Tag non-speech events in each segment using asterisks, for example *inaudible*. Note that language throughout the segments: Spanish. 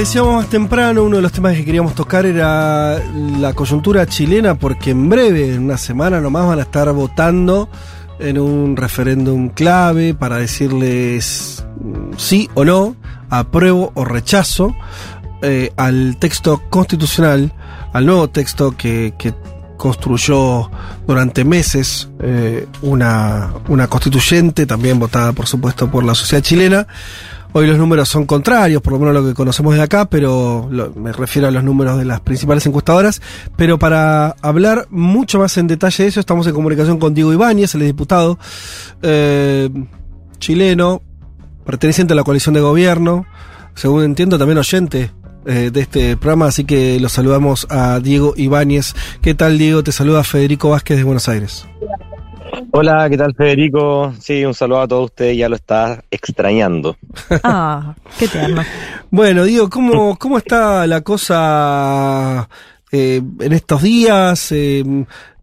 Decíamos más temprano, uno de los temas que queríamos tocar era la coyuntura chilena, porque en breve, en una semana nomás, van a estar votando en un referéndum clave para decirles sí o no, apruebo o rechazo eh, al texto constitucional, al nuevo texto que, que construyó durante meses eh, una, una constituyente, también votada por supuesto por la sociedad chilena. Hoy los números son contrarios, por lo menos lo que conocemos de acá, pero lo- me refiero a los números de las principales encuestadoras. Pero para hablar mucho más en detalle de eso, estamos en comunicación con Diego Ibáñez, el diputado eh, chileno, perteneciente a la coalición de gobierno, según entiendo también oyente eh, de este programa, así que lo saludamos a Diego Ibáñez. ¿Qué tal, Diego? Te saluda Federico Vázquez de Buenos Aires. Hola, ¿qué tal Federico? Sí, un saludo a todos ustedes, ya lo está extrañando. Ah, qué tierno. Bueno, Diego, ¿cómo, cómo está la cosa eh, en estos días? Eh,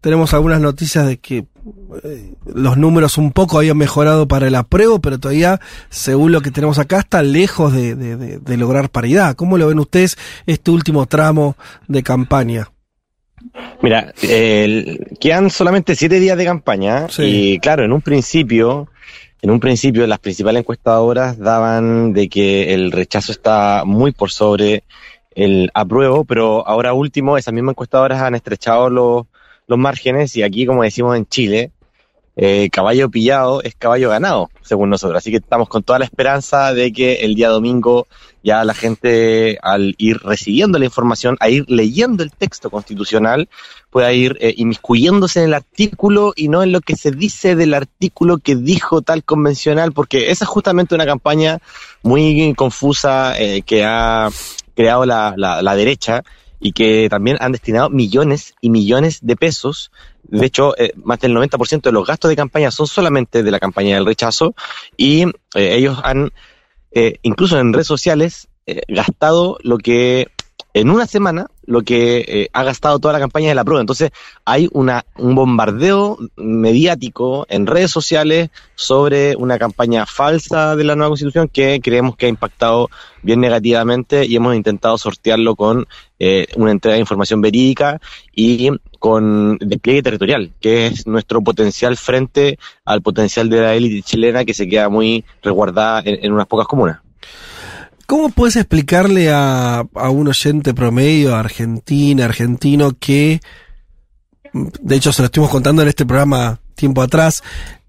tenemos algunas noticias de que eh, los números un poco habían mejorado para el apruebo, pero todavía, según lo que tenemos acá, está lejos de, de- de- de lograr paridad. ¿Cómo lo ven ustedes este último tramo de campaña? Mira, el- quedan solamente siete días de campaña Sí. y claro, en un principio, en un principio las principales encuestadoras daban de que el rechazo está muy por sobre el apruebo, pero ahora último esas mismas encuestadoras han estrechado los, los márgenes y aquí, como decimos en Chile, eh, caballo pillado es caballo ganado, según nosotros. Así que estamos con toda la esperanza de que el día domingo ya la gente, al ir recibiendo la información, a ir leyendo el texto constitucional, pueda ir eh, inmiscuyéndose en el artículo y no en lo que se dice del artículo que dijo tal convencional, porque esa es justamente una campaña muy confusa eh, que ha creado la, la, la derecha y que también han destinado millones y millones de pesos. De hecho, eh, más del 90% de los gastos de campaña son solamente de la campaña del rechazo y eh, ellos han, eh, incluso en redes sociales, eh, gastado lo que en una semana lo que eh, ha gastado toda la campaña de la prueba. Entonces hay una, un bombardeo mediático en redes sociales sobre una campaña falsa de la nueva constitución que creemos que ha impactado bien negativamente y hemos intentado sortearlo con eh, una entrega de información verídica y con despliegue territorial, que es nuestro potencial frente al potencial de la élite chilena que se queda muy resguardada en, en unas pocas comunas. ¿Cómo puedes explicarle a, a un oyente promedio, argentina, argentino, que, de hecho se lo estuvimos contando en este programa tiempo atrás,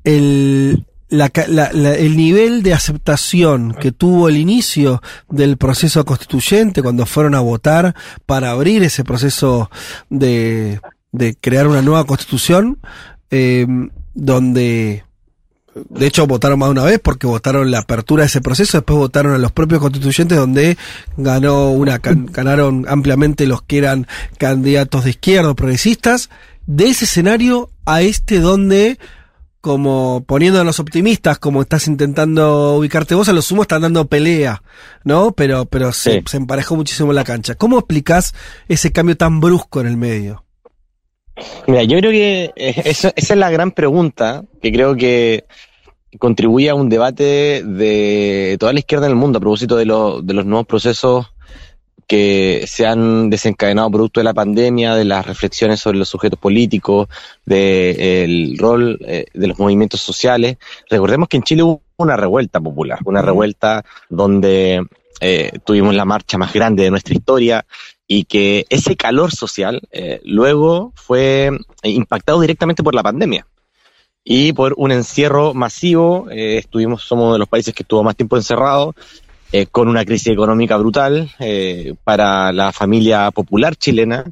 el, la la- el nivel de aceptación que tuvo el inicio del proceso constituyente cuando fueron a votar para abrir ese proceso de, de crear una nueva constitución, eh, donde de hecho, votaron más de una vez porque votaron la apertura de ese proceso, después votaron a los propios constituyentes donde ganó una, ganaron ampliamente los que eran candidatos de izquierda o progresistas. De ese escenario a este donde, como poniendo a los optimistas, como estás intentando ubicarte vos, a lo sumo están dando pelea, ¿no? Pero, pero se, Sí. se emparejó muchísimo la cancha. ¿Cómo explicás ese cambio tan brusco en el medio? Mira, yo creo que eh, eso- esa es la gran pregunta que creo que contribuye a un debate de toda la izquierda en el mundo a propósito de, lo- de los nuevos procesos que se han desencadenado producto de la pandemia, de las reflexiones sobre los sujetos políticos, del rol eh, de los movimientos sociales. Recordemos que en Chile hubo una revuelta popular, una revuelta donde eh, tuvimos la marcha más grande de nuestra historia y que ese calor social eh, luego fue impactado directamente por la pandemia y por un encierro masivo. eh, estuvimos, somos uno de los países que estuvo más tiempo encerrado eh, con una crisis económica brutal eh, para la familia popular chilena,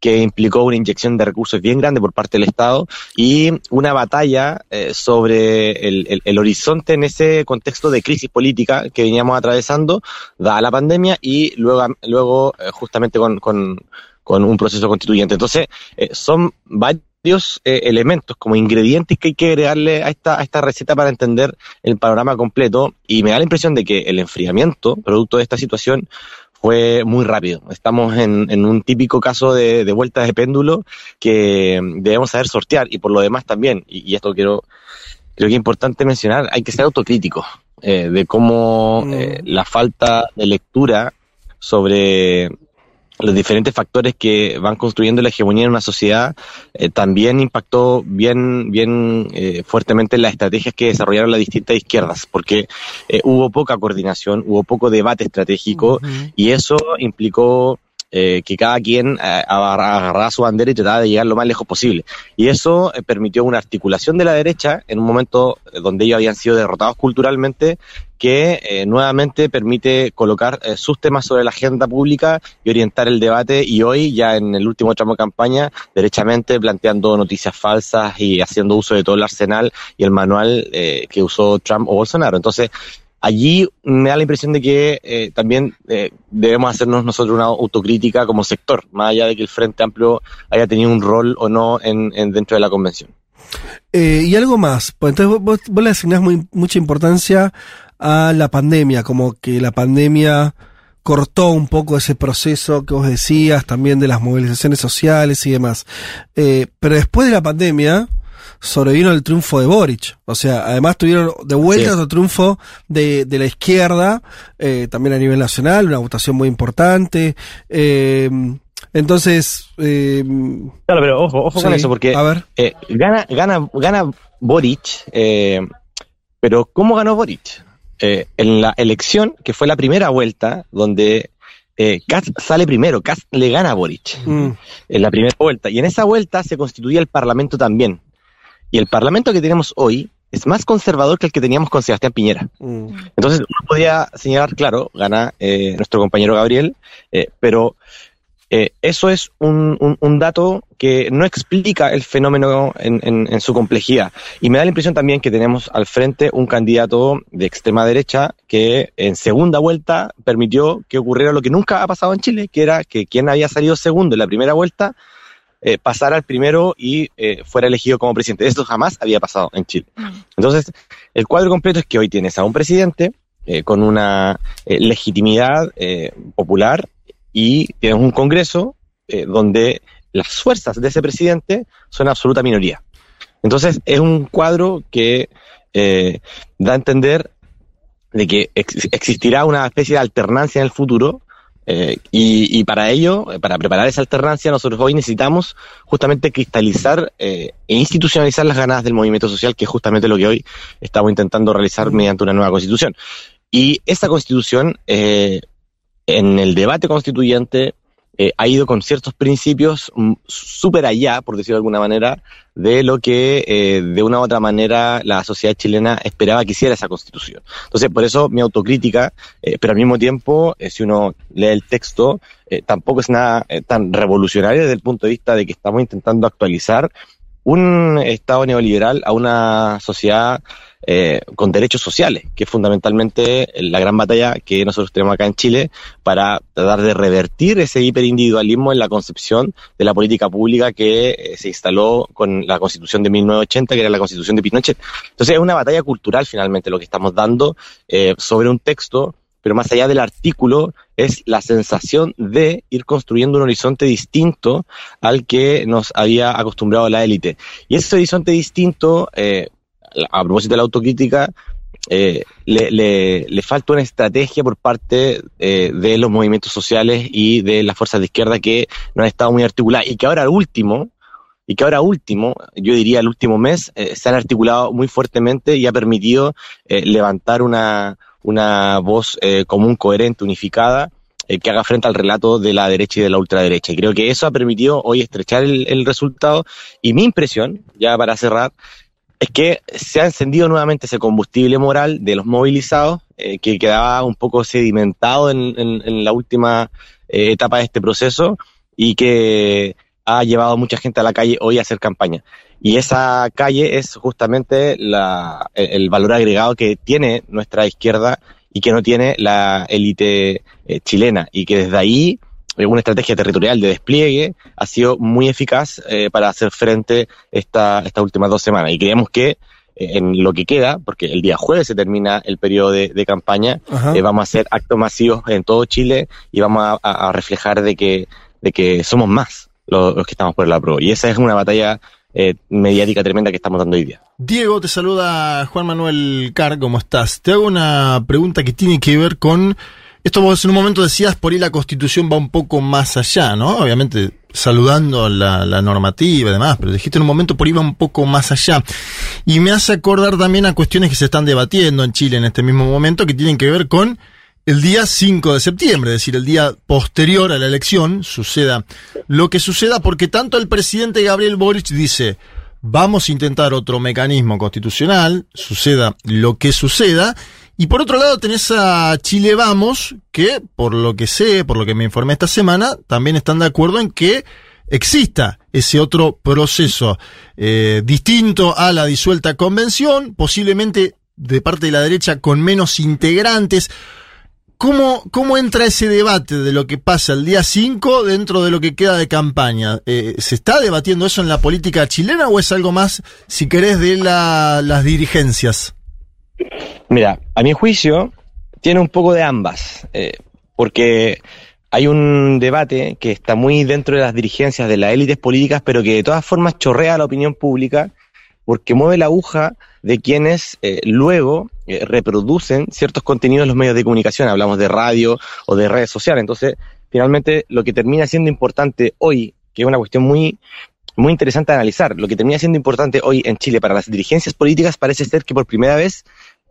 que implicó una inyección de recursos bien grande por parte del Estado y una batalla eh, sobre el, el- horizonte en ese contexto de crisis política que veníamos atravesando, dada la pandemia, y luego, luego eh, justamente con, con, con un proceso constituyente. Entonces, eh, son varios eh, elementos como ingredientes que hay que agregarle a esta, a esta receta para entender el panorama completo y me da la impresión de que el enfriamiento, producto de esta situación, fue muy rápido. Estamos en, en un típico caso de, de vuelta de péndulo que debemos saber sortear y por lo demás también, y, y esto quiero, creo que es importante mencionar, hay que ser autocríticos eh, de cómo Mm. eh, la falta de lectura sobre los diferentes factores que van construyendo la hegemonía en una sociedad eh, también impactó bien, bien eh, fuertemente en las estrategias que desarrollaron las distintas izquierdas, porque eh, hubo poca coordinación, hubo poco debate estratégico y eso implicó eh, que cada quien eh, agarra- agarraba su bandera y trataba de llegar lo más lejos posible. Y eso eh, permitió una articulación de la derecha en un momento eh, donde ellos habían sido derrotados culturalmente, que eh, nuevamente permite colocar sus temas sobre la agenda pública y orientar el debate. Y hoy, ya en el último tramo de campaña, derechamente planteando noticias falsas y haciendo uso de todo el arsenal y el manual que usó Trump o Bolsonaro. Entonces, allí me da la impresión de que eh, también eh, debemos hacernos nosotros una autocrítica como sector, más allá de que el Frente Amplio haya tenido un rol o no en, en- dentro de la convención. Eh, y algo más, pues entonces vos, vos le asignás muy, mucha importancia a la pandemia, como que la pandemia cortó un poco ese proceso que vos decías, también de las movilizaciones sociales y demás. Pero después de la pandemia sobrevino el triunfo de Boric. O sea, además tuvieron de vuelta Sí. otro triunfo de, de la izquierda, eh, también a nivel nacional, una votación muy importante. Eh, entonces, eh, Claro, pero ojo, ojo con eso, porque A ver. eh, gana, gana, gana Boric, eh, pero ¿cómo ganó Boric? Eh, en la elección, que fue la primera vuelta, donde Katz sale primero, Katz le gana a Boric. Mm, en la primera vuelta. Y en esa vuelta se constituía el Parlamento también. Y el Parlamento que tenemos hoy es más conservador que el que teníamos con Sebastián Piñera. mm. Entonces uno podía señalar, claro, gana eh, nuestro compañero Gabriel, eh, pero eh, eso es un, un- un dato que no explica el fenómeno en, en- en su complejidad. Y me da la impresión también que tenemos al frente un candidato de extrema derecha que en segunda vuelta permitió que ocurriera lo que nunca ha pasado en Chile, que era que quien había salido segundo en la primera vuelta eh, pasara al primero y eh, fuera elegido como presidente. Esto jamás había pasado en Chile. Entonces, el cuadro completo es que hoy tienes a un presidente eh, con una eh, legitimidad popular y tienes un Congreso donde las fuerzas de ese presidente son absoluta minoría. Entonces, es un cuadro que da a entender de que ex- existirá una especie de alternancia en el futuro eh, y, y para ello, eh, para preparar esa alternancia, nosotros hoy necesitamos justamente cristalizar eh, e institucionalizar las ganas del movimiento social, que es justamente lo que hoy estamos intentando realizar mediante una nueva constitución. Y esa constitución, en el debate constituyente, eh, ha ido con ciertos principios mm, súper allá, por decirlo de alguna manera, de lo que eh, de una u otra manera la sociedad chilena esperaba que hiciera esa constitución. Entonces, por eso mi autocrítica, eh, pero al mismo tiempo, eh, si uno lee el texto, tampoco es nada tan revolucionario desde el punto de vista de que estamos intentando actualizar un Estado neoliberal a una sociedad eh, con derechos sociales, que es fundamentalmente la gran batalla que nosotros tenemos acá en Chile para tratar de revertir ese hiperindividualismo en la concepción de la política pública que eh, se instaló con la Constitución de 1980, que era la Constitución de Pinochet. Entonces es una batalla cultural finalmente lo que estamos dando eh, sobre un texto pero más allá del artículo es la sensación de ir construyendo un horizonte distinto al que nos había acostumbrado la élite. Y ese horizonte distinto, eh, a propósito de la autocrítica, eh, le, le, le, falta una estrategia por parte eh, de los movimientos sociales y de las fuerzas de izquierda que no han estado muy articuladas y que ahora último, y que ahora último, yo diría el último mes, eh, se han articulado muy fuertemente y ha permitido levantar una, una voz común, coherente, unificada, que haga frente al relato de la derecha y de la ultraderecha. Y creo que eso ha permitido hoy estrechar el resultado. Y mi impresión, ya para cerrar, es que se ha encendido nuevamente ese combustible moral de los movilizados eh, que quedaba un poco sedimentado en, la última eh, etapa de este proceso y que ha llevado a mucha gente a la calle hoy a hacer campaña. Y esa calle es justamente la, el, valor agregado que tiene nuestra izquierda y que no tiene la élite eh, chilena. Y que desde ahí una estrategia territorial de despliegue ha sido muy eficaz eh, para hacer frente esta, estas últimas dos semanas. Y creemos que eh, en lo que queda, porque el día jueves se termina el periodo de, de campaña, eh, vamos a hacer actos masivos en todo Chile y vamos a, a- reflejar de que, de que somos más los, los que estamos por el apruebo. Y esa es una batalla eh, mediática tremenda que estamos dando hoy día. Diego, te saluda Juan Manuel Carr, ¿cómo estás? Te hago una pregunta que tiene que ver con... Esto vos en un momento decías, por ahí la constitución va un poco más allá, ¿no? Obviamente saludando la, normativa y demás, pero dijiste en un momento por ahí va un poco más allá. Y me hace acordar también a cuestiones que se están debatiendo en Chile en este mismo momento, que tienen que ver con el día 5 de septiembre, es decir, el día posterior a la elección, suceda lo que suceda, porque tanto el presidente Gabriel Boric dice, vamos a intentar otro mecanismo constitucional, suceda lo que suceda, y por otro lado tenés a Chile Vamos, que por lo que sé, por lo que me informé esta semana, también están de acuerdo en que exista ese otro proceso eh, distinto a la disuelta convención, posiblemente de parte de la derecha con menos integrantes. ¿Cómo, ¿Cómo entra ese debate de lo que pasa el día 5 dentro de lo que queda de campaña? Eh, ¿Se está debatiendo eso en la política chilena o es algo más, si querés, de la- las dirigencias? Mira, a mi juicio, tiene un poco de ambas, eh, porque hay un debate que está muy dentro de las dirigencias de las élites políticas, pero que de todas formas chorrea la opinión pública, porque mueve la aguja de quienes eh, luego eh, reproducen ciertos contenidos en los medios de comunicación, hablamos de radio o de redes sociales. Entonces, finalmente, lo que termina siendo importante hoy, que es una cuestión muy muy interesante de analizar. Lo que termina siendo importante hoy en Chile para las dirigencias políticas parece ser que por primera vez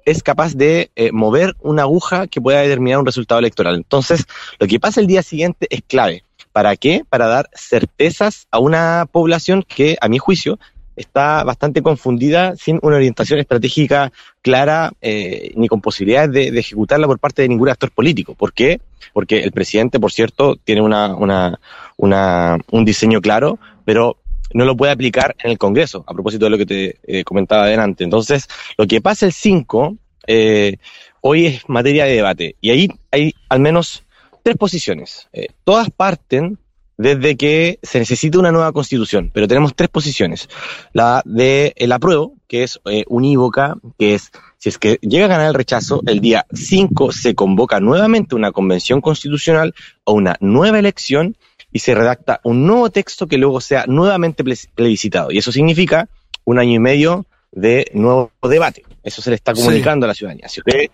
es capaz de eh, mover una aguja que pueda determinar un resultado electoral. Entonces, lo que pasa el día siguiente es clave. ¿Para qué? Para dar certezas a una población que, a mi juicio, está bastante confundida, sin una orientación estratégica clara, eh, ni con posibilidades de, ejecutarla por parte de ningún actor político. ¿Por qué? Porque el presidente, por cierto, tiene una, un diseño claro, pero no lo puede aplicar en el Congreso, a propósito de lo que te eh, comentaba adelante. Entonces, lo que pasa el 5, eh, hoy es materia de debate, y ahí hay al menos tres posiciones. Eh, todas parten desde que se necesita una nueva constitución, pero tenemos tres posiciones. La de el apruebo, que es eh, unívoca, que es, si es que llega a ganar el rechazo, el día 5 se convoca nuevamente una convención constitucional o una nueva elección y se redacta un nuevo texto que luego sea nuevamente ple- plebiscitado. Y eso significa un año y medio de nuevo debate. Eso se le está Sí. comunicando a la ciudadanía. Si usted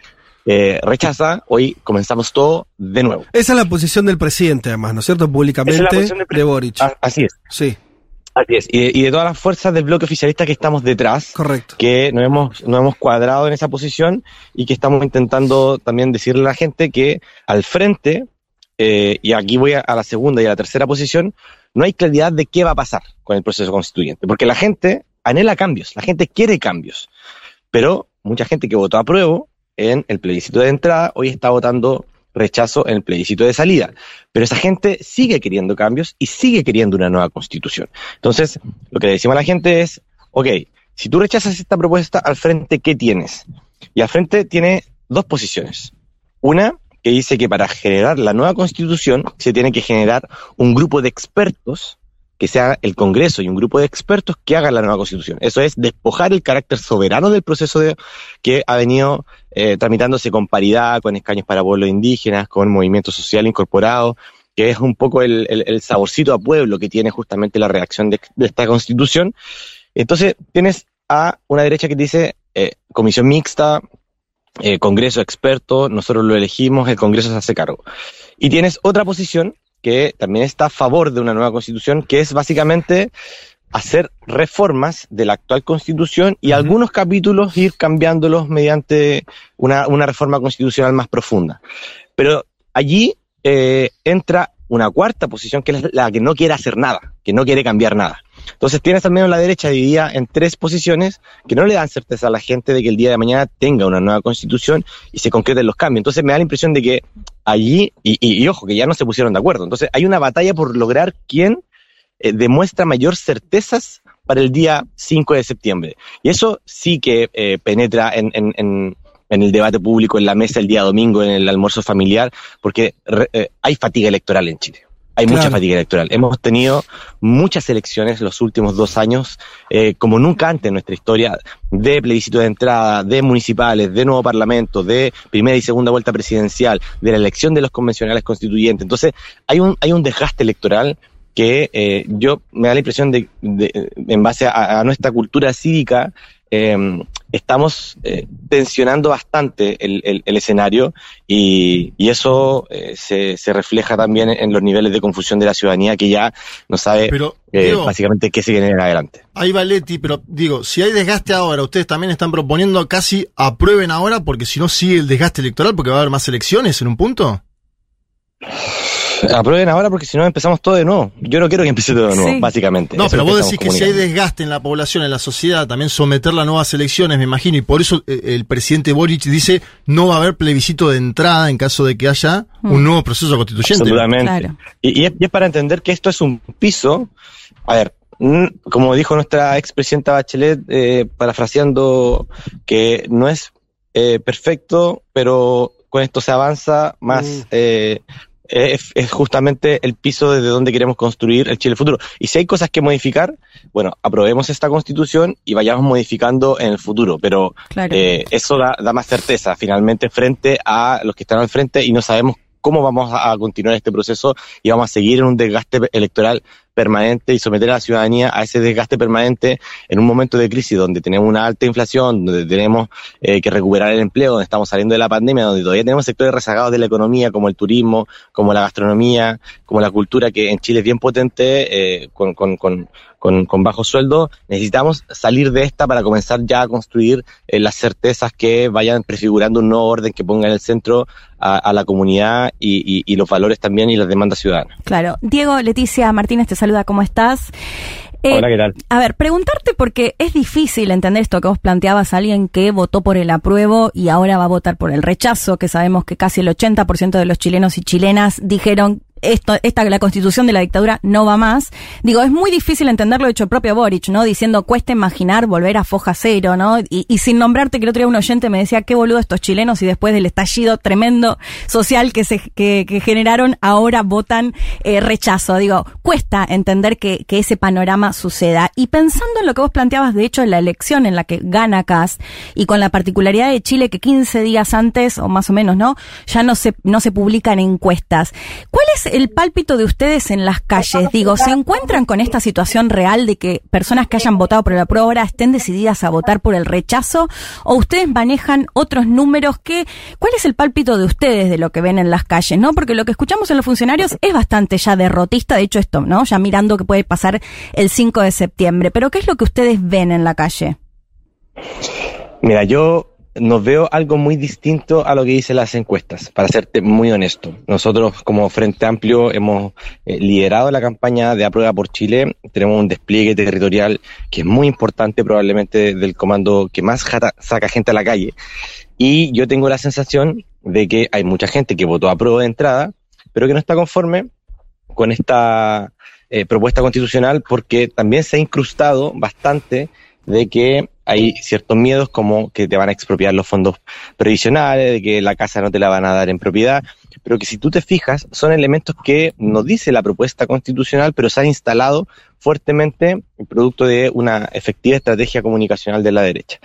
eh, rechaza, hoy comenzamos todo de nuevo. Esa es la posición del presidente, además, ¿no es cierto? Públicamente Esa es de Boric. Ah, Así es. Sí, Así es. Y, de- y de todas las fuerzas del bloque oficialista que estamos detrás, correcto. que nos hemos, nos hemos cuadrado en esa posición y que estamos intentando también decirle a la gente que al frente, eh, y aquí voy a, a la segunda y a la tercera posición, no hay claridad de qué va a pasar con el proceso constituyente, porque la gente anhela cambios, la gente quiere cambios, pero mucha gente que votó a prueba en el plebiscito de entrada hoy está votando rechazo en el plebiscito de salida. Pero esa gente sigue queriendo cambios y sigue queriendo una nueva constitución. Entonces, lo que le decimos a la gente es, ok, si tú rechazas esta propuesta, al frente, ¿qué tienes? Y al frente tiene dos posiciones. Una, que dice que para generar la nueva constitución se tiene que generar un grupo de expertos, que sea el Congreso y un grupo de expertos que hagan la nueva constitución. Eso es despojar el carácter soberano del proceso de, que ha venido eh, tramitándose con paridad, con escaños para pueblos indígenas, con movimiento social incorporado, que es un poco el, saborcito a pueblo que tiene justamente la redacción de, de esta constitución. Entonces tienes a una derecha que dice eh, comisión mixta, eh, Congreso experto, nosotros lo elegimos, el Congreso se hace cargo. Y tienes otra posición que también está a favor de una nueva constitución, que es básicamente hacer reformas de la actual constitución y algunos capítulos ir cambiándolos mediante una, una reforma constitucional más profunda. Pero allí eh, entra una cuarta posición que es la que no quiere hacer nada, que no quiere cambiar nada. Entonces tienes al menos la derecha dividida en tres posiciones que no le dan certeza a la gente de que el día de mañana tenga una nueva constitución y se concreten los cambios. Entonces me da la impresión de que allí, y, y- ojo, que ya no se pusieron de acuerdo. Entonces hay una batalla por lograr quién eh, demuestra mayor certezas para el día 5 de septiembre. Y eso sí que eh, penetra en, en- en- en el debate público, en la mesa el día domingo, en el almuerzo familiar, porque re- eh, hay fatiga electoral en Chile. Hay mucha fatiga electoral. Hemos tenido muchas elecciones los últimos dos años, eh, como nunca antes en nuestra historia, de plebiscito de entrada, de municipales, de nuevo parlamento, de primera y segunda vuelta presidencial, de la elección de los convencionales constituyentes. Entonces, hay un, hay un desgaste electoral que eh, yo me da la impresión de, de- en base a, a nuestra cultura cívica, eh, estamos eh, tensionando bastante el, el- el escenario y, y eso eh, se, se refleja también en los niveles de confusión de la ciudadanía que ya no sabe Pero, eh, básicamente qué se viene en adelante. ahí va Leti, pero digo, si hay desgaste ahora, ustedes también están proponiendo casi aprueben ahora, porque si no sigue el desgaste electoral, porque va a haber más elecciones en un punto. Aprueben ahora porque si no empezamos todo de nuevo. Yo no quiero que empiece todo de nuevo, Sí. básicamente. No, Eso pero vos decís que si hay desgaste en la población, en la sociedad, también someterla a nuevas elecciones, me imagino, y por eso eh, el presidente Boric dice no va a haber plebiscito de entrada en caso de que haya un nuevo proceso constituyente. Absolutamente. Claro. Y, y es, y es para entender que esto es un piso. A ver, mm, como dijo nuestra expresidenta Bachelet, eh, parafraseando, que no es eh, perfecto, pero con esto se avanza más. Mm. eh, es, es justamente el piso desde donde queremos construir el Chile futuro. Y si hay cosas que modificar, bueno, aprobemos esta constitución y vayamos modificando en el futuro. Pero Claro. eh, eso da, da más certeza finalmente frente a los que están al frente y no sabemos cómo vamos a, continuar este proceso y vamos a seguir en un desgaste electoral permanente y someter a la ciudadanía a ese desgaste permanente en un momento de crisis donde tenemos una alta inflación, donde tenemos eh, que recuperar el empleo, donde estamos saliendo de la pandemia, donde todavía tenemos sectores rezagados de la economía como el turismo, como la gastronomía, como la cultura que en Chile es bien potente, eh, con, con, con, con, con bajo sueldo, necesitamos salir de esta para comenzar ya a construir eh, las certezas que vayan prefigurando un nuevo orden que ponga en el centro a, a la comunidad y, y, y los valores también y las demandas ciudadanas. Claro. Diego, Leticia Martínez te saluda, ¿cómo estás? Eh, Hola, ¿qué tal? A ver, preguntarte porque es difícil entender esto que vos planteabas, alguien que votó por el apruebo y ahora va a votar por el rechazo, que sabemos que casi el 80% de los chilenos y chilenas dijeron esto, esta, la constitución de la dictadura no va más. Digo, es muy difícil entenderlo de hecho el propio Boric, ¿no? Diciendo, cuesta imaginar volver a foja cero, ¿no? Y, y sin nombrarte, que el otro día un oyente me decía, qué boludo estos chilenos y después del estallido tremendo social que se que, que generaron, ahora votan eh, rechazo. Digo, cuesta entender que, que ese panorama suceda. Y pensando en lo que vos planteabas, de hecho, en la elección en la que gana Cas y con la particularidad de Chile que 15 días antes, o más o menos, ¿no? Ya no se, no se publican encuestas. ¿Cuál es el pálpito de ustedes en las calles? Digo, ¿se encuentran con esta situación real de que personas que hayan votado por el apruebo ahora estén decididas a votar por el rechazo? ¿O ustedes manejan otros números que, cuál es el pálpito de ustedes de lo que ven en las calles, no? Porque lo que escuchamos en los funcionarios es bastante ya derrotista, de hecho esto, ¿no? Ya mirando que puede pasar el 5 de septiembre. Pero ¿qué es lo que ustedes ven en la calle? Mira, yo nos veo algo muy distinto a lo que dicen las encuestas, para serte muy honesto. Nosotros como Frente Amplio hemos eh, liderado la campaña de Aprueba por Chile, tenemos un despliegue territorial que es muy importante, probablemente del comando que más saca gente a la calle. Y yo tengo la sensación de que hay mucha gente que votó a prueba de entrada, pero que no está conforme con esta eh, propuesta constitucional porque también se ha incrustado bastante de que hay ciertos miedos como que te van a expropiar los fondos previsionales, de que la casa no te la van a dar en propiedad, pero que si tú te fijas son elementos que no dice la propuesta constitucional, pero se han instalado fuertemente producto de una efectiva estrategia comunicacional de la derecha.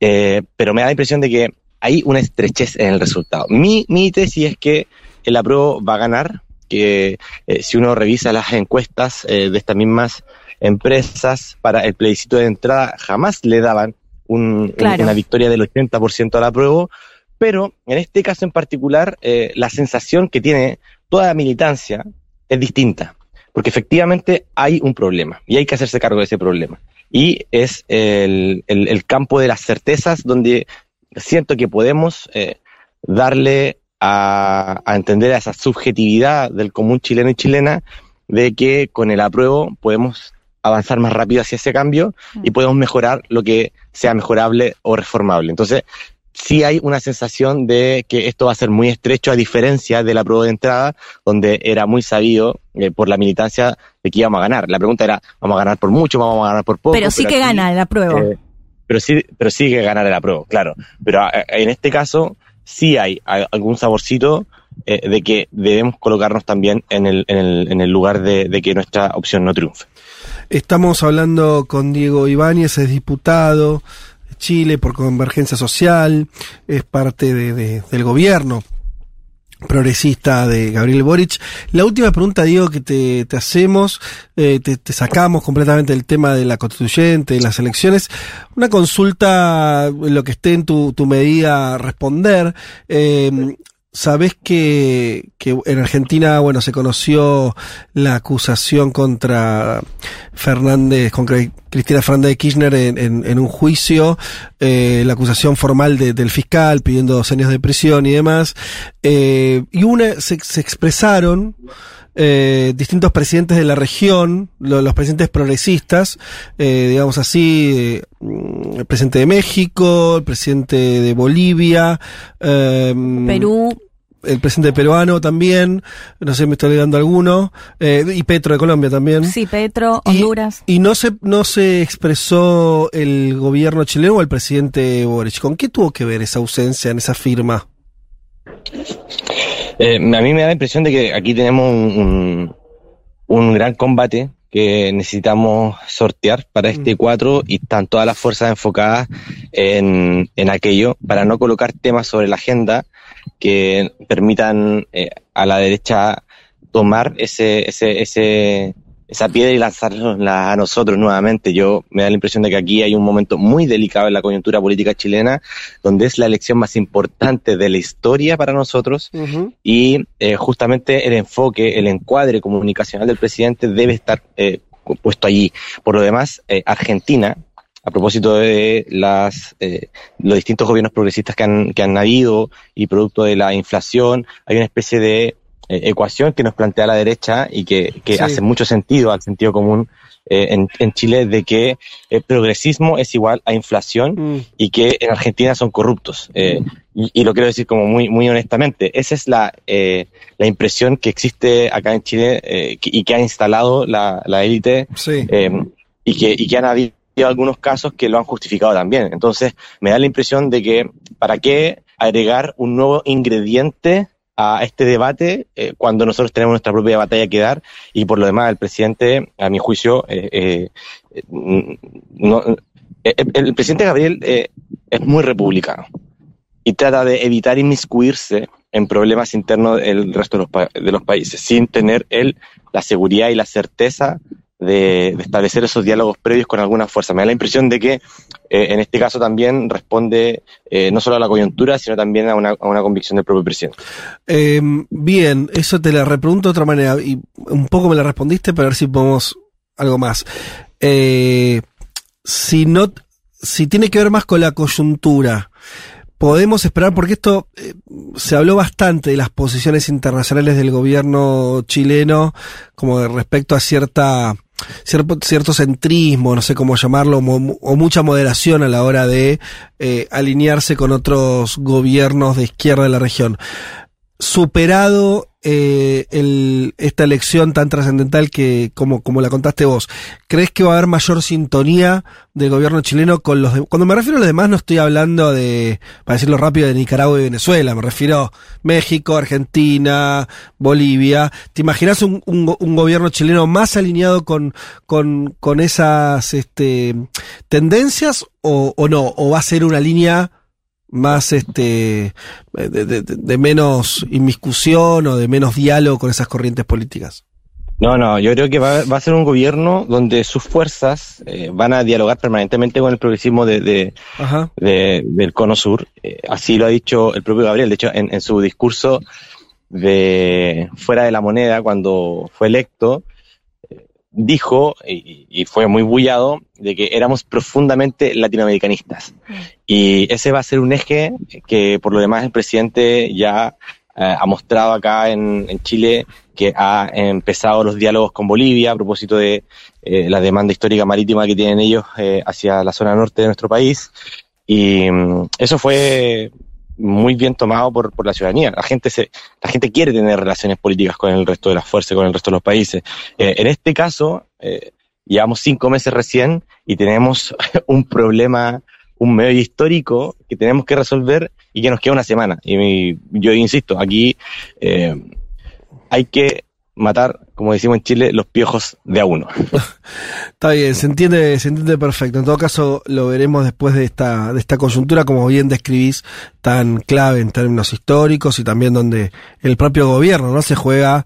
Eh, pero me da la impresión de que hay una estrechez en el resultado. Mi, mi tesis es que el apruebo va a ganar, que eh, si uno revisa las encuestas eh, de estas mismas empresas para el plebiscito de entrada, jamás le daban un- Claro. una victoria del 80% al apruebo, pero en este caso en particular, eh, la sensación que tiene toda la militancia es distinta, porque efectivamente hay un problema y hay que hacerse cargo de ese problema. Y es el, el- el campo de las certezas donde siento que podemos eh, darle a, a entender a esa subjetividad del común chileno y chilena de que con el apruebo podemos avanzar más rápido hacia ese cambio y podemos mejorar lo que sea mejorable o reformable. Entonces, sí hay una sensación de que esto va a ser muy estrecho, a diferencia de la prueba de entrada, donde era muy sabido eh, por la militancia de que íbamos a ganar. La pregunta era, ¿vamos a ganar por mucho, vamos a ganar por poco? Pero sí que aquí, gana la prueba. eh, pero sí, pero sí que ganar la prueba, claro. Pero eh, en este caso sí hay algún saborcito eh, de que debemos colocarnos también en el, en el, en el lugar de, de que nuestra opción no triunfe. Estamos hablando con Diego Ibáñez, es diputado de Chile por Convergencia Social, es parte de- de- del gobierno progresista de Gabriel Boric. La última pregunta, Diego, que te, hacemos, eh, te, te sacamos completamente del tema de la constituyente, de las elecciones. Una consulta, lo que esté en tu, tu medida responder. Eh, Sabés que, que en Argentina, bueno, se conoció la acusación contra Fernández, contra Cristina Fernández de Kirchner en, en- en un juicio, eh, la acusación formal de- del fiscal pidiendo dos años de prisión y demás. Eh, y una, se, se expresaron eh, distintos presidentes de la región, lo- los presidentes progresistas, eh, digamos así, eh, el presidente de México, el presidente de Bolivia, eh, Perú, el presidente peruano también, no sé, me estoy olvidando alguno, eh, y Petro de Colombia también. sí, Petro, Y- Honduras. Y, no se no se expresó el gobierno chileno o el presidente Boric. ¿Con qué tuvo que ver esa ausencia en esa firma? Eh, a mí me da la impresión de que aquí tenemos un, un, un gran combate que necesitamos sortear para este 4 y están todas las fuerzas enfocadas en, en aquello para no colocar temas sobre la agenda que permitan eh, a la derecha tomar ese, ese, ese, esa piedra y lanzarla a nosotros nuevamente. Yo me da la impresión de que aquí hay un momento muy delicado en la coyuntura política chilena, donde es la elección más importante de la historia para nosotros y eh, justamente el enfoque, el encuadre comunicacional del presidente debe estar eh, puesto allí. Por lo demás, eh, Argentina, a propósito de las eh, los distintos gobiernos progresistas que han, que han habido y producto de la inflación, hay una especie de ecuación que nos plantea la derecha y que, que Sí. hace mucho sentido al sentido común eh, en, en Chile de que el progresismo es igual a inflación Mm. y que en Argentina son corruptos. Eh, y, y lo quiero decir como muy, muy honestamente. Esa es la, eh, la impresión que existe acá en Chile eh, y que ha instalado la, la élite Sí. eh, y, que, y que han habido algunos casos que lo han justificado también. Entonces, me da la impresión de que para qué agregar un nuevo ingrediente a este debate eh, cuando nosotros tenemos nuestra propia batalla que dar y por lo demás el presidente, a mi juicio, eh, eh, no, el presidente Gabriel es muy republicano y trata de evitar inmiscuirse en problemas internos del resto de los, pa- de los países, sin tener él la seguridad y la certeza de, establecer esos diálogos previos con alguna fuerza. Me da la impresión de que eh, en este caso también responde eh, no solo a la coyuntura, sino también a una, a una convicción del propio presidente. Eh, bien, eso te la repregunto de otra manera y un poco me la respondiste, pero a ver si podemos algo más. Eh, si no, si tiene que ver más con la coyuntura, podemos esperar, porque esto se habló bastante de las posiciones internacionales del gobierno chileno, como de respecto a cierta cierto, cierto centrismo, no sé cómo llamarlo, mo- o mucha moderación a la hora de eh, alinearse con otros gobiernos de izquierda de la región. Superado eh, el, esta elección tan trascendental que, como, como la contaste vos, ¿crees que va a haber mayor sintonía del gobierno chileno con los de- Cuando me refiero a los demás, no estoy hablando de, para decirlo rápido, de Nicaragua y Venezuela, me refiero a México, Argentina, Bolivia. ¿Te imaginas un, un, un gobierno chileno más alineado con, con, con esas este, tendencias o, o no? ¿O va a ser una línea más este de, de- de- de menos inmiscusión o de menos diálogo con esas corrientes políticas. No, no, yo creo que va, va a ser un gobierno donde sus fuerzas eh, van a dialogar permanentemente con el progresismo de, de, del Cono Sur. Eh, así lo ha dicho el propio Gabriel. De hecho, en, en su discurso de fuera de la moneda, cuando fue electo, dijo, y, y fue muy bullado, de que éramos profundamente latinoamericanistas. Y ese va a ser un eje que, por lo demás, el presidente ya eh, ha mostrado acá en, en, Chile que ha empezado los diálogos con Bolivia a propósito de eh, la demanda histórica marítima que tienen ellos eh, hacia la zona norte de nuestro país. Y um, eso fue muy bien tomado por, por la ciudadanía. La gente se, la gente quiere tener relaciones políticas con el resto de las fuerzas, con el resto de los países. Eh, en este caso, eh, llevamos cinco meses recién y tenemos *laughs* un problema, un medio histórico que tenemos que resolver y que nos queda una semana. Y yo insisto, aquí eh, hay que matar, como decimos en Chile, los piojos de a uno. *laughs* Está bien, se entiende, se entiende perfecto. En todo caso, lo veremos después de esta, de esta coyuntura, como bien describís, tan clave en términos históricos y también donde el propio gobierno no se juega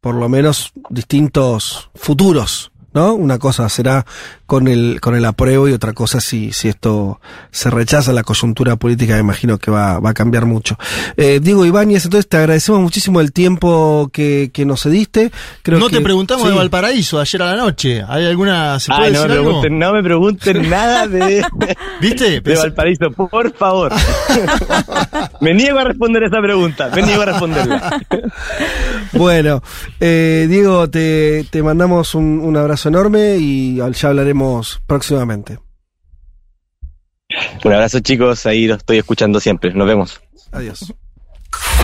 por lo menos distintos futuros ¿no? Una cosa será con el, con el apruebo y otra cosa si, si esto se rechaza, la coyuntura política me imagino que va, va a cambiar mucho. Eh, Diego Ibáñez, entonces te agradecemos muchísimo el tiempo que, que nos cediste. Creo no que, te preguntamos sí. de Valparaíso ayer a la noche. ¿Hay alguna, se puede Ay, no, decir me algo? pregunten, no me pregunten *laughs* nada de, ¿Viste? de Valparaíso, por favor. *laughs* me niego a responder esa pregunta, me niego a responderla. *laughs* Bueno, eh, Diego, te, te mandamos un, un abrazo enorme y ya hablaremos próximamente. Un abrazo chicos, ahí los estoy escuchando siempre. Nos vemos. Adiós.